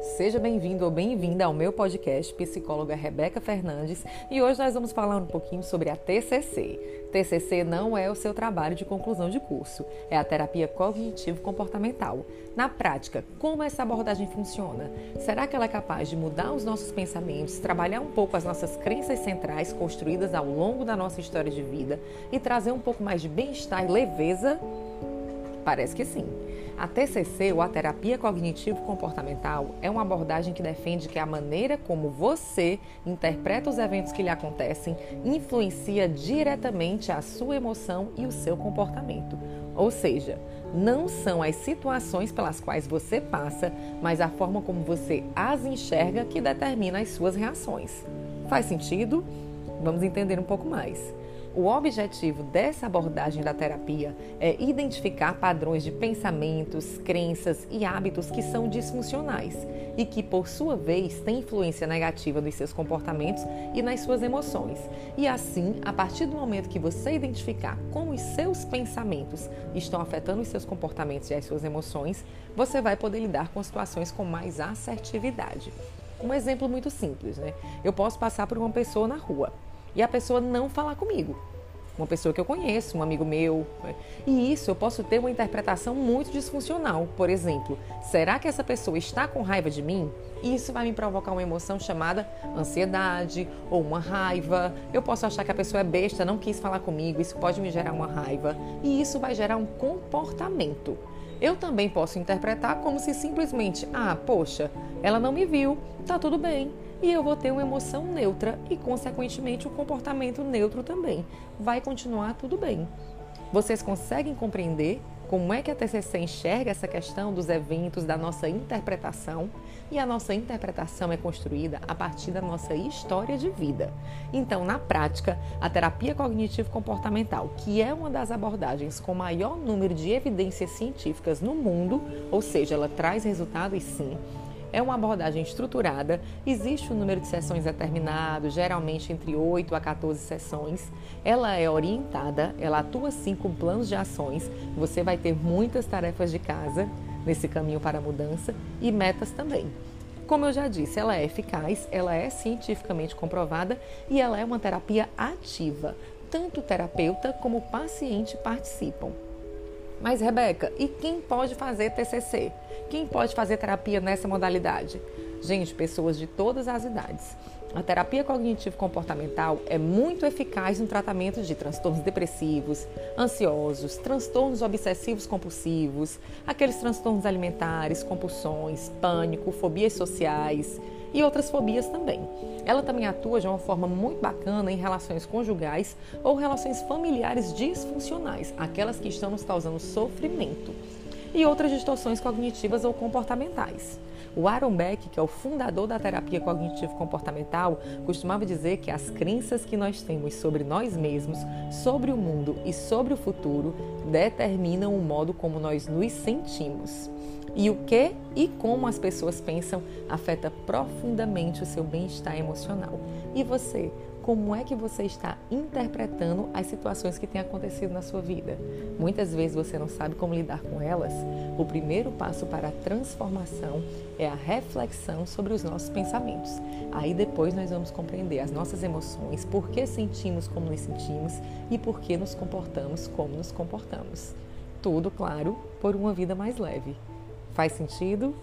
Seja bem-vindo ou bem-vinda ao meu podcast Psicóloga Rebeca Fernandes e hoje nós vamos falar um pouquinho sobre a TCC. TCC não é o seu trabalho de conclusão de curso, é a terapia cognitivo-comportamental. Na prática, como essa abordagem funciona? Será que ela é capaz de mudar os nossos pensamentos, trabalhar um pouco as nossas crenças centrais construídas ao longo da nossa história de vida e trazer um pouco mais de bem-estar e leveza? Parece que sim. A TCC, ou a terapia cognitivo-comportamental, é uma abordagem que defende que a maneira como você interpreta os eventos que lhe acontecem influencia diretamente a sua emoção e o seu comportamento. Ou seja, não são as situações pelas quais você passa, mas a forma como você as enxerga que determina as suas reações. Faz sentido? Vamos entender um pouco mais. O objetivo dessa abordagem da terapia é identificar padrões de pensamentos, crenças e hábitos que são disfuncionais e que, por sua vez, têm influência negativa nos seus comportamentos e nas suas emoções. E assim, a partir do momento que você identificar como os seus pensamentos estão afetando os seus comportamentos e as suas emoções, você vai poder lidar com situações com mais assertividade. Um exemplo muito simples, né? Eu posso passar por uma pessoa na rua e a pessoa não falar comigo. Uma pessoa que eu conheço, um amigo meu. Né? E isso eu posso ter uma interpretação muito disfuncional. Por exemplo, será que essa pessoa está com raiva de mim? Isso vai me provocar uma emoção chamada ansiedade ou uma raiva. Eu posso achar que a pessoa é besta, não quis falar comigo, isso pode me gerar uma raiva. E isso vai gerar um comportamento. Eu também posso interpretar como se simplesmente, ah, poxa, ela não me viu, tá tudo bem e eu vou ter uma emoção neutra e, consequentemente, um comportamento neutro também. Vai continuar tudo bem. Vocês conseguem compreender como é que a TCC enxerga essa questão dos eventos, da nossa interpretação? E a nossa interpretação é construída a partir da nossa história de vida. Então, na prática, a terapia cognitivo-comportamental, que é uma das abordagens com maior número de evidências científicas no mundo, ou seja, ela traz resultados sim, é uma abordagem estruturada, existe um número de sessões determinado, geralmente entre 8 a 14 sessões. Ela é orientada, ela atua sim com planos de ações. Você vai ter muitas tarefas de casa nesse caminho para a mudança e metas também. Como eu já disse, ela é eficaz, ela é cientificamente comprovada e ela é uma terapia ativa. Tanto o terapeuta como o paciente participam. Mas, Rebeca, e quem pode fazer TCC? Quem pode fazer terapia nessa modalidade? Gente, pessoas de todas as idades. A terapia cognitivo-comportamental é muito eficaz no tratamento de transtornos depressivos, ansiosos, transtornos obsessivos compulsivos, aqueles transtornos alimentares, compulsões, pânico, fobias sociais e outras fobias também. Ela também atua de uma forma muito bacana em relações conjugais ou relações familiares disfuncionais, aquelas que estão nos causando sofrimento, e outras distorções cognitivas ou comportamentais. O Aaron Beck, que é o fundador da terapia cognitivo-comportamental, costumava dizer que as crenças que nós temos sobre nós mesmos, sobre o mundo e sobre o futuro determinam o modo como nós nos sentimos. E o que e como as pessoas pensam afeta profundamente o seu bem-estar emocional. E você, como é que você está interpretando as situações que têm acontecido na sua vida? Muitas vezes você não sabe como lidar com elas. O primeiro passo para a transformação é a reflexão sobre os nossos pensamentos. Aí depois nós vamos compreender as nossas emoções, por que sentimos como nos sentimos e por que nos comportamos como nos comportamos. Tudo, claro, por uma vida mais leve. Faz sentido?